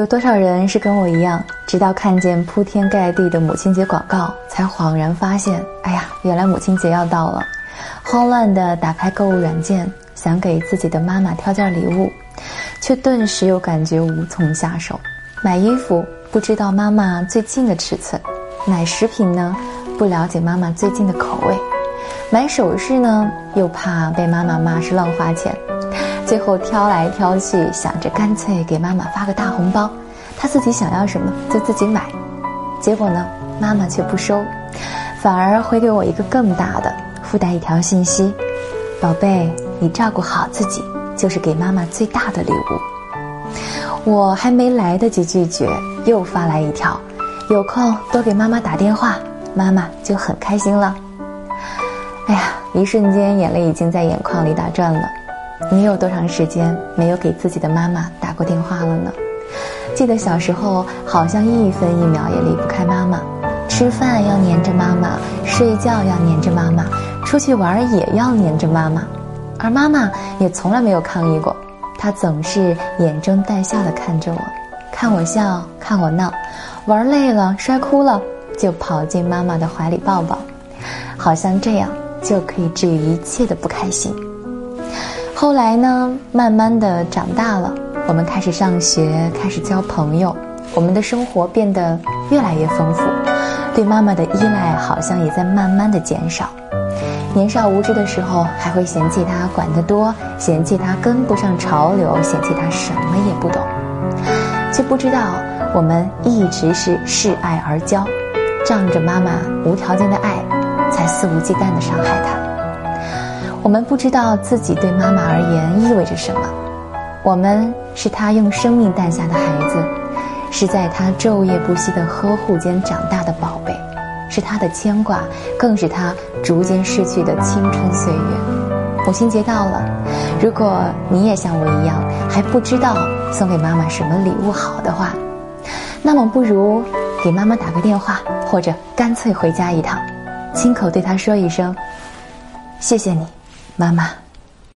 有多少人是跟我一样，直到看见铺天盖地的母亲节广告，才恍然发现，哎呀，原来母亲节要到了，慌乱地打开购物软件，想给自己的妈妈挑件礼物，却顿时又感觉无从下手。买衣服不知道妈妈最近的尺寸，买食品呢，不了解妈妈最近的口味，买首饰呢，又怕被妈妈骂是乱花钱。最后挑来挑去，想着干脆给妈妈发个大红包，她自己想要什么就自己买。结果呢，妈妈却不收，反而回给我一个更大的，附带一条信息：“宝贝，你照顾好自己，就是给妈妈最大的礼物。”我还没来得及拒绝，又发来一条：“有空多给妈妈打电话，妈妈就很开心了。”哎呀，一瞬间眼泪已经在眼眶里打转了。你有多长时间没有给自己的妈妈打过电话了呢？记得小时候，好像一分一秒也离不开妈妈，吃饭要黏着妈妈，睡觉要黏着妈妈，出去玩也要黏着妈妈，而妈妈也从来没有抗议过，她总是眼睁带笑地看着我，看我笑，看我闹，玩累了摔哭了，就跑进妈妈的怀里抱抱，好像这样就可以治愈一切的不开心。后来呢，慢慢的长大了，我们开始上学，开始交朋友，我们的生活变得越来越丰富，对妈妈的依赖好像也在慢慢的减少。年少无知的时候，还会嫌弃她管得多，嫌弃她跟不上潮流，嫌弃她什么也不懂，却不知道我们一直是恃爱而骄，仗着妈妈无条件的爱，才肆无忌惮的伤害她。我们不知道自己对妈妈而言意味着什么，我们是她用生命诞下的孩子，是在她昼夜不息的呵护间长大的宝贝，是她的牵挂，更是她逐渐逝去的青春岁月。母亲节到了，如果你也像我一样还不知道送给妈妈什么礼物好的话，那么不如给妈妈打个电话，或者干脆回家一趟，亲口对她说一声：“谢谢你。”妈妈。